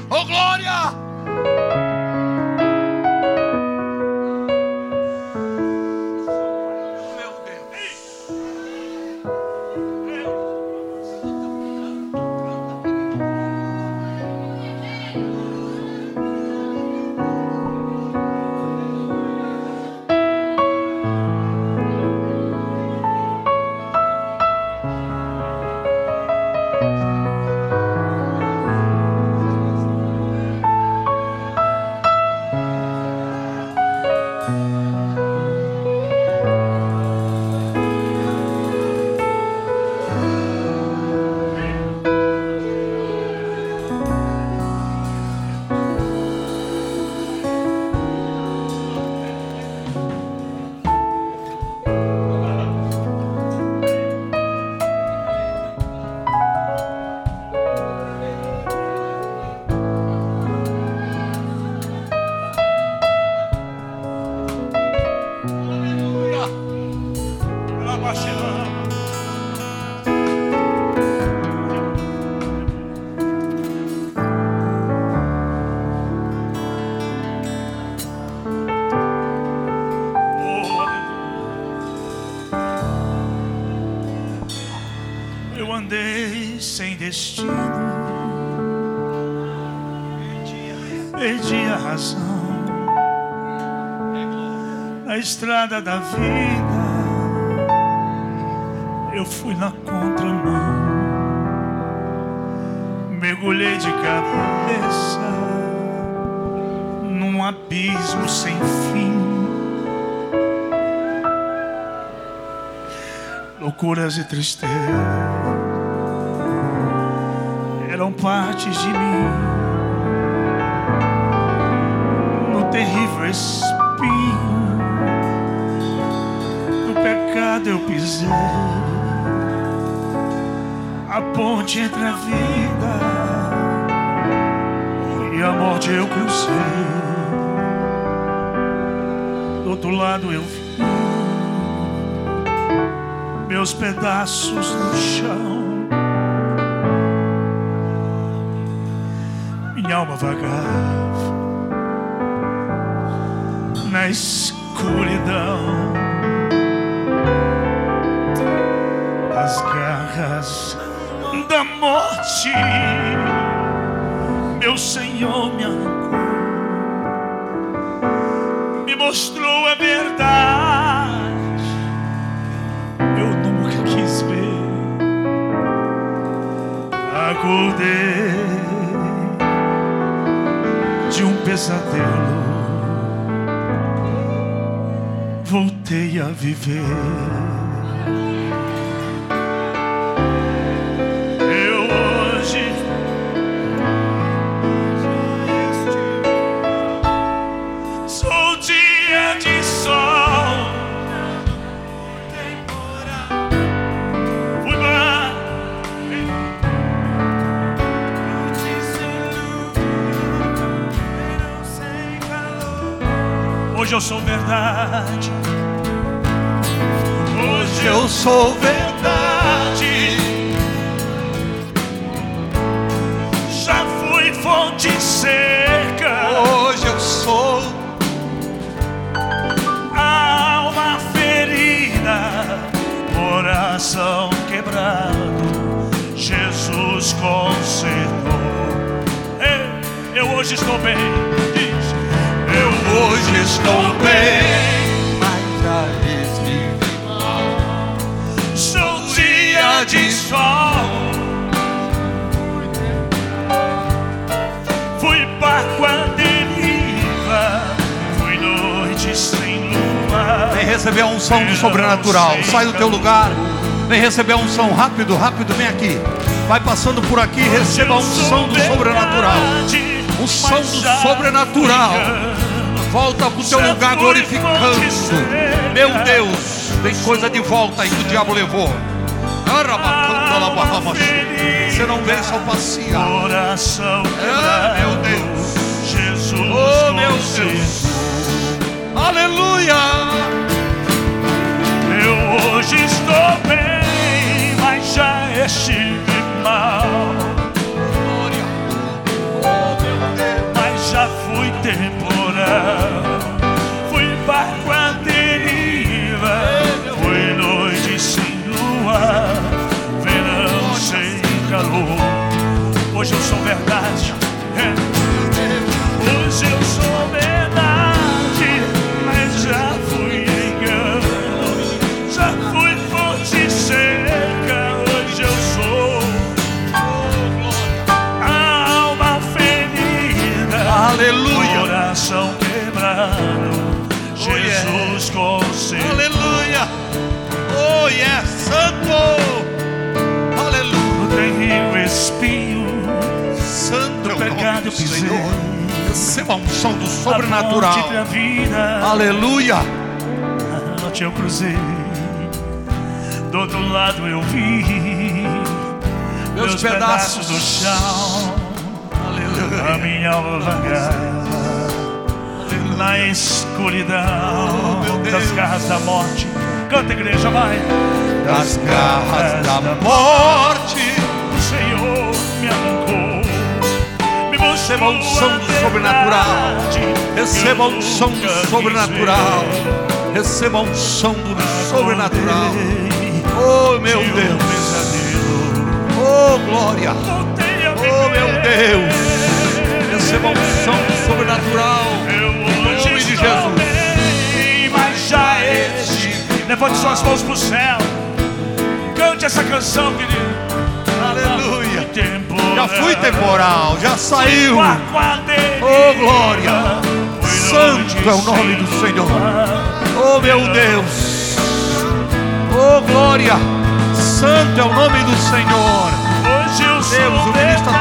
Speaker 1: Oh glória!
Speaker 2: Fui na contramão, mergulhei de cabeça num abismo sem fim. Loucuras e tristeza eram partes de mim. No terrível espinho pecado eu pisei, a ponte entre a vida e a morte eu cruzei. Do outro lado eu vi meus pedaços no chão, minha alma vagava na escuridão. Morte, meu Senhor me arrancou, me mostrou a verdade. Eu nunca quis ver, acordei de um pesadelo, voltei a viver. Hoje eu sou verdade. Hoje eu sou verdade. Já fui fonte seca.
Speaker 1: Hoje eu sou
Speaker 2: alma ferida, coração quebrado. Jesus consertou. Eu hoje estou bem
Speaker 1: hoje estou bem, mas já estive mal.
Speaker 2: Sou dia de sol. Fui barco à deriva, fui noite sem lua.
Speaker 1: Vem receber a unção do sobrenatural. Sai do teu lugar. Vem receber a unção rápido, rápido, vem aqui. Vai passando por aqui, receba a unção do sobrenatural. Unção do sobrenatural. Volta para o teu lugar glorificando. Meu Deus, tem coisa de volta aí que o diabo levou. Você não veio só passear.
Speaker 2: Coração
Speaker 1: Ah, meu Deus.
Speaker 2: Jesus
Speaker 1: Oh, meu. Deus. Aleluia.
Speaker 2: Eu hoje estou bem, mas já estive mal. Fui barco à deriva. Foi noite sem lua. Verão sem calor. Hoje eu sou verdade. Do.
Speaker 1: Senhor. Receba a unção do
Speaker 2: A
Speaker 1: sobrenatural.
Speaker 2: da.
Speaker 1: Aleluia.
Speaker 2: A noite eu cruzei. Do outro lado eu vi.
Speaker 1: Meus
Speaker 2: Meus
Speaker 1: pedaços.
Speaker 2: pedaços do chão. A
Speaker 1: Aleluia.
Speaker 2: minha alma vagar na escuridão
Speaker 1: Oh,
Speaker 2: das garras da morte. Canta, igreja, vai.
Speaker 1: Das garras da morte. Receba do
Speaker 2: a
Speaker 1: sobrenatural. Receba do
Speaker 2: quis
Speaker 1: sobrenatural. Receba a unção do sobrenatural. Oh, meu
Speaker 2: de um
Speaker 1: Deus. Oh, glória. Oh, meu. Deus. Receba unção do sobrenatural.
Speaker 2: Hoje
Speaker 1: nome de Jesus.
Speaker 2: mas já estive. Levante suas mãos pro céu. Cante essa canção, querido. Temporal,
Speaker 1: já saiu. Oh, glória. Santo é o nome do Senhor. Oh, meu Deus. Oh, glória. Santo é o nome do Senhor.
Speaker 2: Hoje eu sou
Speaker 1: Deus, o ministro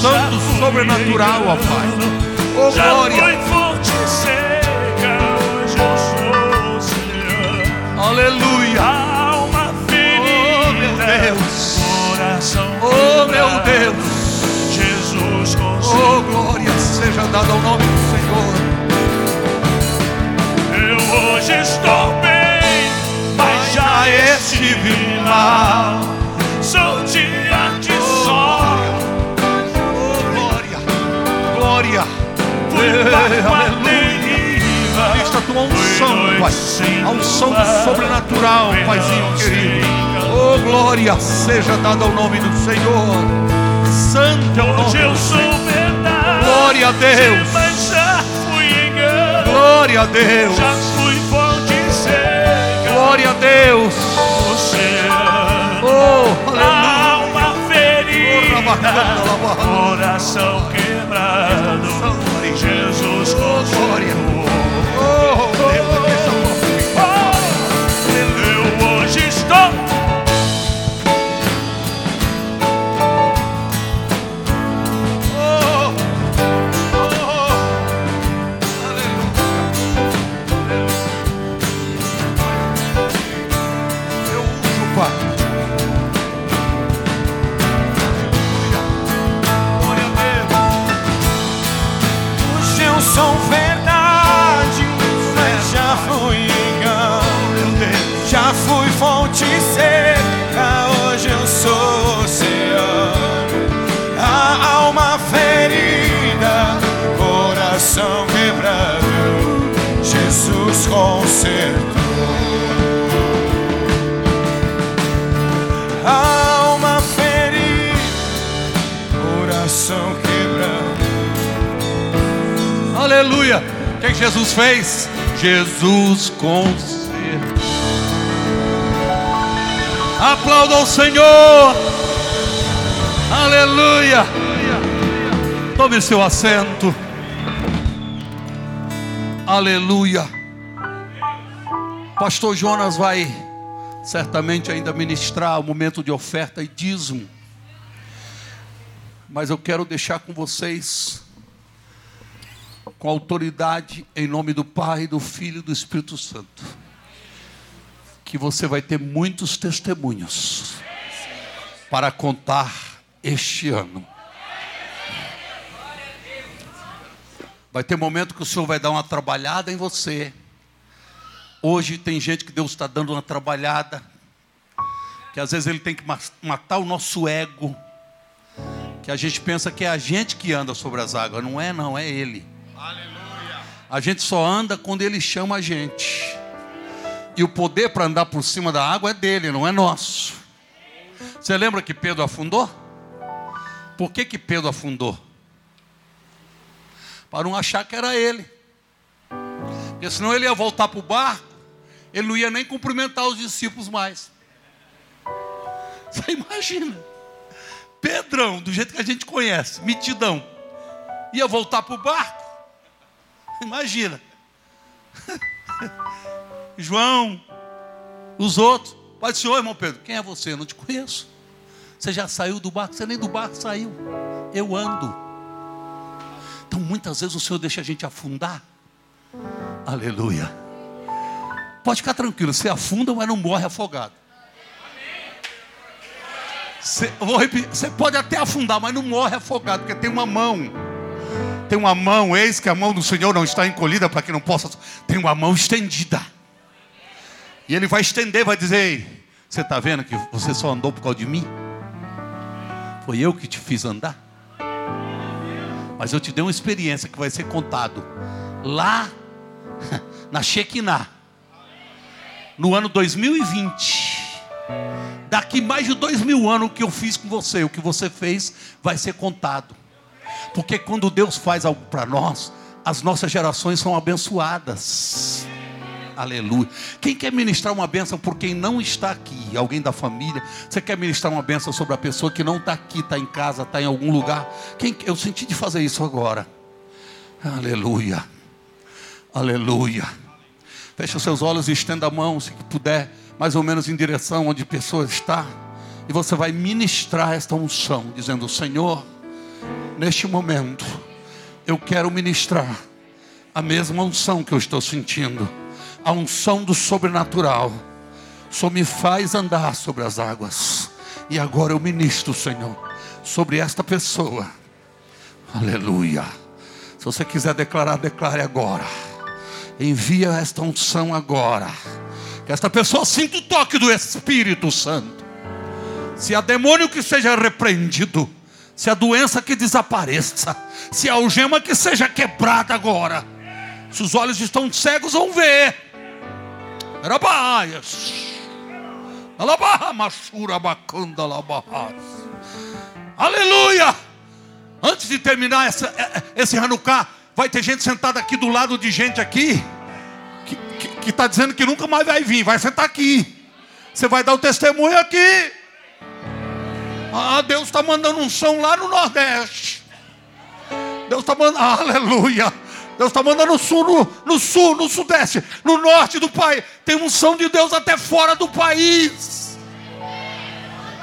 Speaker 1: Santo
Speaker 2: fui
Speaker 1: sobrenatural, ó Pai. Oh, glória. Aleluia. Meu. Deus.
Speaker 2: Jesus
Speaker 1: Oh, glória seja dada ao nome do Senhor.
Speaker 2: Eu hoje estou bem, mas já estive mal. Sou dia de sol,
Speaker 1: Oh, glória. Glória.
Speaker 2: fui deriva.
Speaker 1: Vista a tua unção, Pai. A unção sobrenatural, Paizinho querido. Oh, glória seja dada ao nome do Senhor. Santo é o nome
Speaker 2: eu sou verdade,
Speaker 1: Glória a Deus.
Speaker 2: mas já fui engano.
Speaker 1: Glória a Deus.
Speaker 2: Já fui fonte seca.
Speaker 1: Glória a Deus.
Speaker 2: Oceano.
Speaker 1: Oh, aleluia.
Speaker 2: Alma ferida,
Speaker 1: Oh,
Speaker 2: coração quebrado, Jesus
Speaker 1: glória.
Speaker 3: Jesus
Speaker 1: fez? Jesus consertou. Aplauda o Senhor. Aleluia. Tome seu assento. Aleluia. Pastor Jonas vai certamente ainda ministrar o momento de oferta e dízimo. Mas eu quero deixar com vocês com autoridade em nome do Pai, do Filho e do Espírito Santo. que você vai ter muitos testemunhos para contar este ano. Vai ter momento que o Senhor vai dar uma trabalhada em você. Hoje tem gente que Deus está dando uma trabalhada, que às vezes Ele tem que matar o nosso ego, que a gente pensa que é a gente que anda sobre as águas. Não é, não, é Ele. Aleluia. A gente só anda quando Ele chama a gente. E o poder para andar por cima da água é dele, não é nosso. Você lembra que Pedro afundou? Por que, que Pedro afundou? Para não achar que era ele. Porque senão ele ia voltar para o barco, ele não ia nem cumprimentar os discípulos mais. Você imagina? Pedrão, do jeito que a gente conhece, mitidão, ia voltar para o barco. Imagina. João, os outros. Pai do Senhor, irmão Pedro, quem é você? Eu não te conheço. Você já saiu do barco? Você nem do barco saiu. Eu ando. Então muitas vezes o Senhor deixa a gente afundar. Aleluia. Pode ficar tranquilo, você afunda, mas não morre afogado. Você, vou repetir, você pode até afundar, mas não morre afogado, porque tem uma mão. Tem uma mão, eis que a mão do Senhor não está encolhida para que não possa. Tem uma mão estendida. E ele vai estender, vai dizer: Você está vendo que você só andou por causa de mim? Foi eu que te fiz andar. Mas eu te dei uma experiência que vai ser contado lá na Shekinah, no ano 2020. Daqui mais de dois mil anos, o que eu fiz com você, o que você fez, vai ser contado. Porque quando Deus faz algo para nós, as nossas gerações são abençoadas. Aleluia. Quem quer ministrar uma bênção por quem não está aqui? Alguém da família? Você quer ministrar uma bênção sobre a pessoa que não está aqui, está em casa, está em algum lugar? Quem, eu senti de fazer isso agora. Aleluia. Aleluia. Feche os seus olhos e estenda a mão, se puder, mais ou menos em direção onde a pessoa está. E você vai ministrar esta unção, dizendo: Senhor, neste momento, eu quero ministrar a mesma unção que eu estou sentindo a unção do sobrenatural só me faz andar sobre as águas. E agora eu ministro, Senhor, sobre esta pessoa. Aleluia. Se você quiser declarar, declare agora. Envia esta unção agora. Que esta pessoa sinta o toque do Espírito Santo. Se há demônio que seja repreendido. Se a doença que desapareça. Se a algema que seja quebrada agora. Se os olhos estão cegos, vão ver Rabaias. Aleluia! Antes de terminar essa, é, é, esse Hanukkah, vai ter gente sentada aqui do lado de gente aqui que está dizendo que nunca mais vai vir. Vai sentar aqui. Você vai dar o testemunho aqui. Ah, Deus está mandando um som lá no Nordeste. Deus está mandando. Aleluia. Deus está mandando no sul, no, no, sul, no sudeste, no norte do país. Tem unção de Deus até fora do país.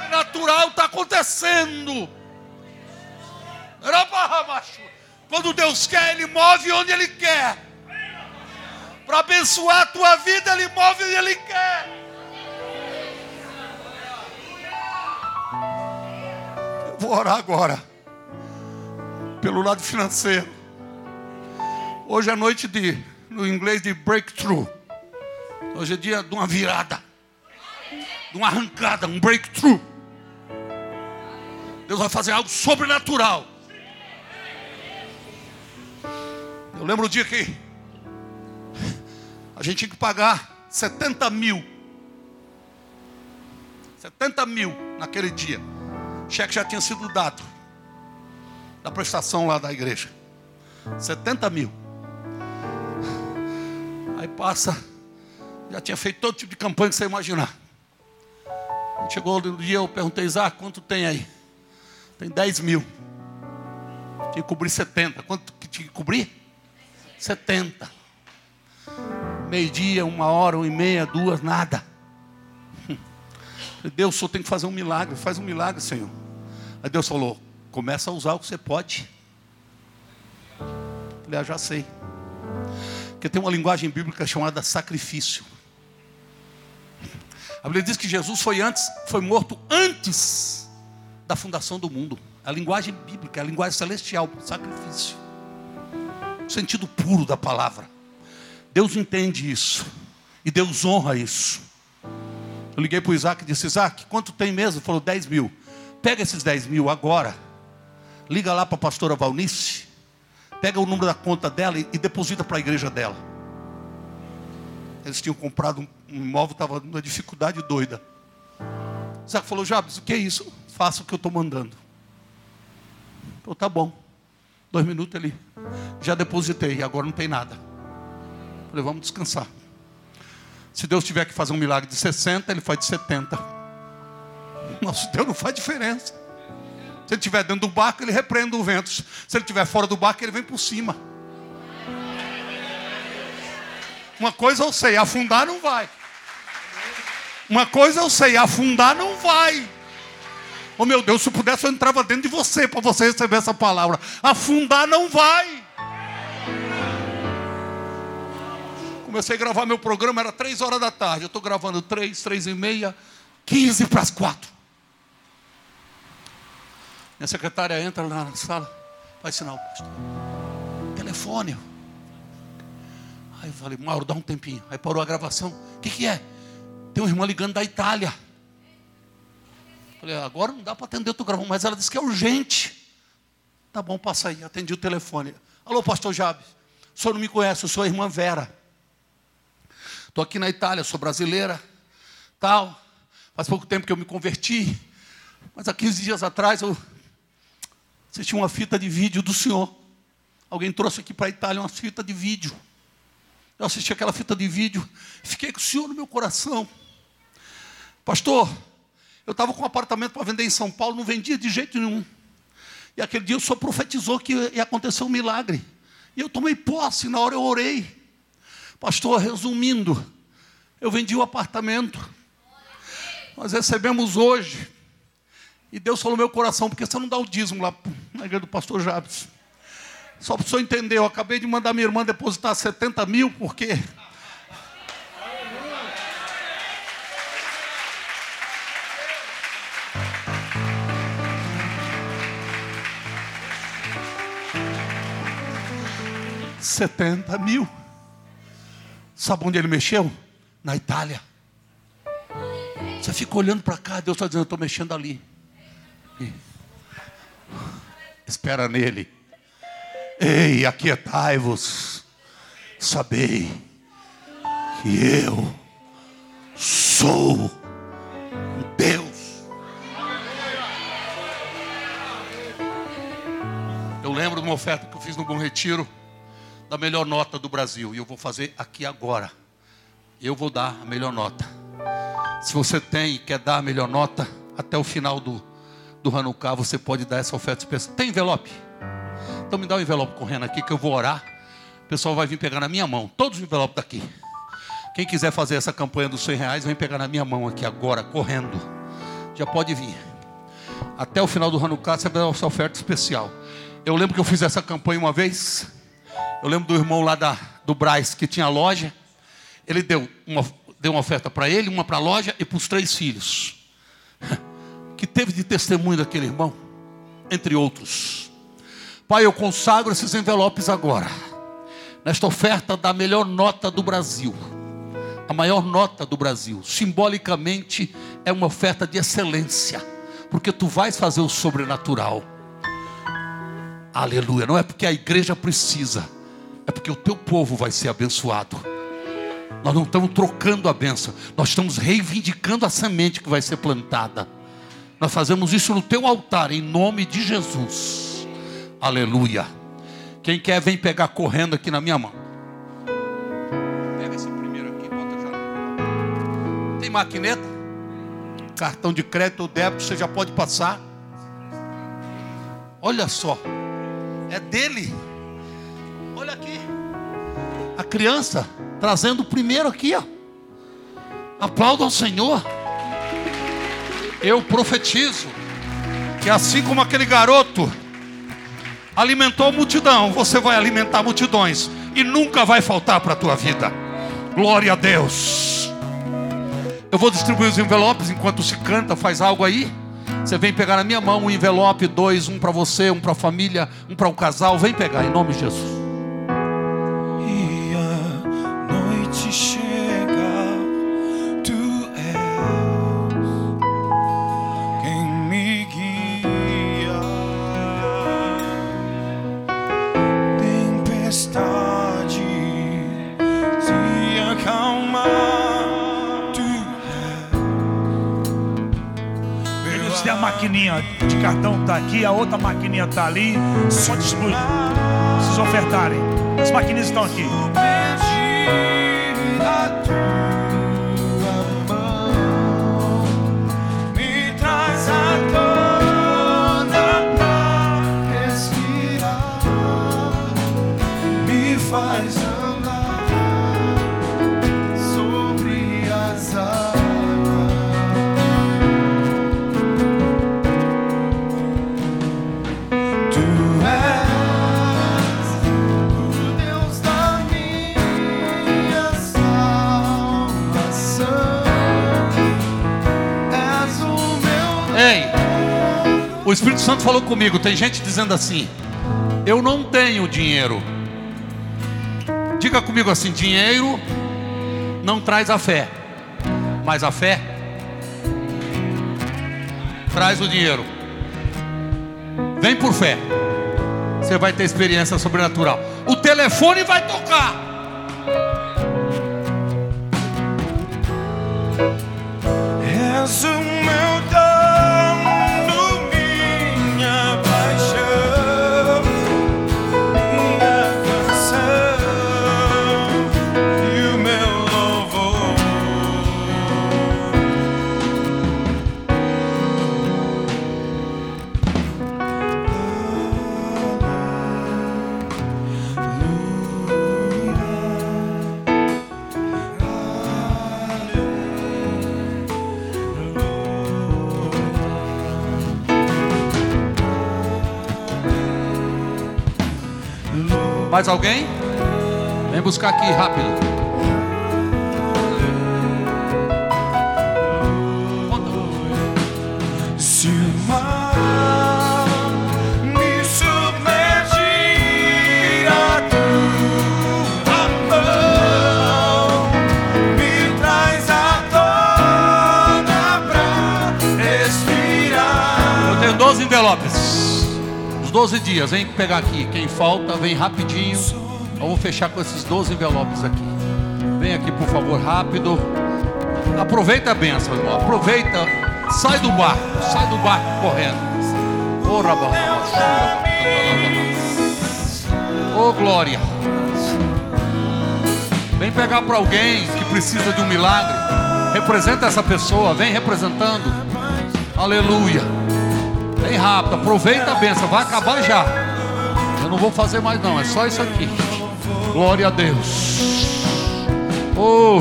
Speaker 1: É natural está acontecendo. Quando Deus quer, Ele move onde Ele quer. Para abençoar a tua vida, Ele move onde Ele quer. Vou orar agora. Pelo lado financeiro. Hoje é noite de, no inglês, de breakthrough. Hoje é dia de uma virada, de uma arrancada, um breakthrough. Deus vai fazer algo sobrenatural. Eu lembro o dia que a gente tinha que pagar 70 mil. 70 mil naquele dia. O cheque já tinha sido dado. Da prestação lá da igreja. 70 mil. Aí passa, já tinha feito todo tipo de campanha que você imaginar. Chegou no dia, eu perguntei, Isaac, quanto tem aí? Tem 10 mil. Tinha que cobrir 70. Quanto que tinha que cobrir? 70. Meio-dia, uma hora, uma e meia, duas, nada. Deus, o senhor tem que fazer um milagre. Faz um milagre, Senhor. Aí Deus falou: começa a usar o que você pode. Eu falei, ah, já sei. Porque tem uma linguagem bíblica chamada sacrifício. A Bíblia diz que Jesus foi antes, foi morto antes da fundação do mundo. A linguagem bíblica, a linguagem celestial, sacrifício. O sentido puro da palavra. Deus entende isso. E Deus honra isso. Eu liguei para o Isaac e disse: Isaac, quanto tem mesmo? Ele falou: 10 mil. Pega esses 10 mil agora. Liga lá para a pastora Valnice. Pega o número da conta dela e, deposita para a igreja dela. Eles tinham comprado um, um imóvel, estava numa dificuldade doida. Isaac falou: Jabes, o que é isso? Faça o que eu estou mandando. Falou: tá bom. Dois minutos ele já depositei, agora não tem nada. Falei: vamos descansar. Se Deus tiver que fazer um milagre de 60, ele faz de 70. Nosso Deus não faz diferença. Se ele estiver dentro do barco, ele repreende o vento. Se ele estiver fora do barco, ele vem por cima. Uma coisa eu sei, afundar não vai. Uma coisa eu sei, afundar não vai. Oh meu Deus, se eu pudesse eu entrava dentro de você para você receber essa palavra. Afundar não vai. Comecei a gravar meu programa, era três horas da tarde. Eu estou gravando três, três e meia, quinze para as quatro. Minha secretária entra na sala, faz sinal, pastor. Telefone. Aí eu falei, Mauro, dá um tempinho. Aí parou a gravação. O que, que é? Tem uma irmã ligando da Itália. Falei, agora não dá para atender, eu estou gravando, mas ela disse que é urgente. Tá bom, passa aí. Atendi o telefone. Alô, pastor Jabes. O senhor não me conhece, eu sou a irmã Vera. Estou aqui na Itália, sou brasileira. Tal. Faz pouco tempo que eu me converti. Mas há 15 dias atrás eu assisti uma fita de vídeo do senhor. Alguém trouxe aqui para a Itália uma fita de vídeo. Eu assisti aquela fita de vídeo, fiquei com o Senhor no meu coração. Pastor, eu estava com um apartamento para vender em São Paulo, não vendia de jeito nenhum. E aquele dia o Senhor profetizou que ia acontecer um milagre. E eu tomei posse, na hora eu orei. Pastor, resumindo, eu vendi o apartamento. Nós recebemos hoje. E Deus falou no meu coração, porque você não dá o dízimo lá na igreja do pastor Jabes. Só para o senhor entender, eu acabei de mandar minha irmã depositar 70 mil, porque. Setenta mil. Sabe onde ele mexeu? Na Itália. Você fica olhando para cá, Deus está dizendo, eu estou mexendo ali. E... Espera nele. Ei, aquietai-vos, sabei que eu sou Deus. Eu lembro de uma oferta que eu fiz no Bom Retiro, da melhor nota do Brasil, e eu vou fazer aqui agora. Eu vou dar a melhor nota. Se você tem e quer dar a melhor nota, até o final do, do Hanukkah, você pode dar essa oferta especial. Tem envelope? Então me dá o um envelope correndo aqui que eu vou orar. O pessoal vai vir pegar na minha mão. Todos os envelopes daqui. Quem quiser fazer essa campanha dos 100 reais, vem pegar na minha mão aqui agora, correndo. Já pode vir. Até o final do Hanukkah você vai dar essa oferta especial. Eu lembro que eu fiz essa campanha uma vez. Eu lembro do irmão lá da, do Braz que tinha loja. Ele deu uma, deu uma oferta para ele, uma para a loja e para os três filhos. Que teve de testemunho daquele irmão, entre outros. Pai, eu consagro esses envelopes agora, nesta oferta da melhor nota do Brasil, a maior nota do Brasil. Simbolicamente, é uma oferta de excelência, porque tu vais fazer o sobrenatural. Aleluia. Não é porque a igreja precisa, é porque o teu povo vai ser abençoado. Nós não estamos trocando a benção, nós estamos reivindicando a semente que vai ser plantada. Nós fazemos isso no teu altar, em nome de Jesus. Aleluia. Quem quer, vem pegar correndo aqui na minha mão. Pega esse primeiro aqui, bota já. Tem maquineta? Cartão de crédito ou débito, você já pode passar. Olha só. É dele. Aqui. A criança trazendo o primeiro aqui, ó. Aplauda ao Senhor. Eu profetizo que assim como aquele garoto alimentou a multidão, você vai alimentar multidões e nunca vai faltar para a tua vida. Glória a Deus. Eu vou distribuir os envelopes enquanto se canta, faz algo aí. Você vem pegar na minha mão um envelope, dois, um para você, um para a família, um para o casal. Vem pegar em nome de Jesus.
Speaker 2: Maquininha de cartão tá aqui, a outra maquininha tá ali. Você pode distribuir. Vocês ofertarem. As maquininhas estão aqui.
Speaker 3: Pedir o
Speaker 1: Espírito Santo falou comigo. Tem gente dizendo assim: Eu não tenho dinheiro. Diga comigo assim: dinheiro não traz a fé, mas a fé traz o dinheiro. Vem por fé, você vai ter experiência sobrenatural. O telefone vai tocar.
Speaker 3: O meu
Speaker 1: Mais alguém? Vem buscar aqui rápido. 12 dias, vem pegar aqui. Quem falta, vem rapidinho. Vou fechar com esses 12 envelopes aqui. Vem aqui, por favor, rápido. Aproveita a benção, irmão. Aproveita. Sai do barco. Sai do barco correndo. Ô, Rabá, Ô, glória. Vem pegar para alguém que precisa de um milagre. Representa essa pessoa. Vem representando. Aleluia. Vem rápido, aproveita a benção, vai acabar já. Eu não vou fazer mais não, é só isso aqui. Glória a Deus. Oh,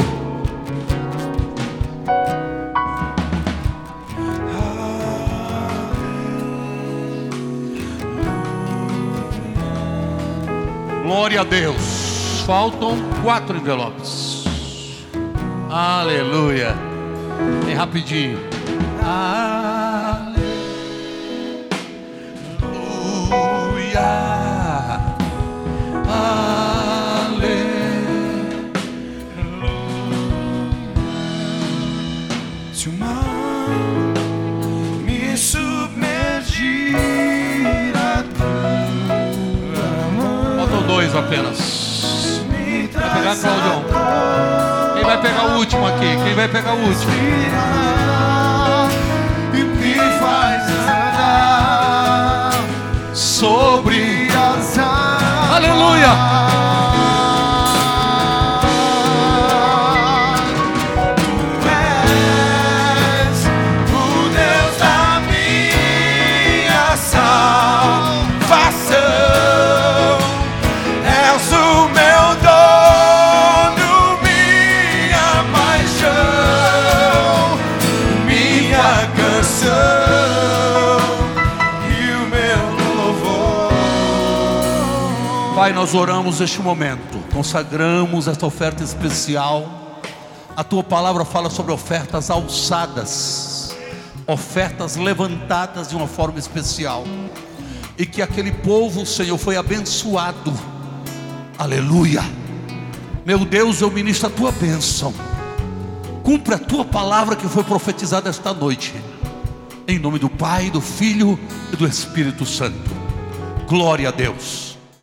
Speaker 1: glória a Deus. Faltam quatro envelopes. Aleluia. Vem rapidinho. Aleluia. Apenas. Vai pegar, Claudião. Quem vai pegar o último aqui? Quem vai pegar o último?
Speaker 3: e me faz andar
Speaker 1: Sobre.
Speaker 3: as.
Speaker 1: Aleluia. Nós oramos este momento, consagramos esta oferta especial A tua palavra fala sobre ofertas alçadas, ofertas levantadas de uma forma especial, e que aquele povo, Senhor, foi abençoado. Aleluia. Meu Deus, eu ministro a tua bênção. Cumpre a tua palavra que foi profetizada esta noite. Em nome do Pai, do Filho e do Espírito Santo. Glória a Deus.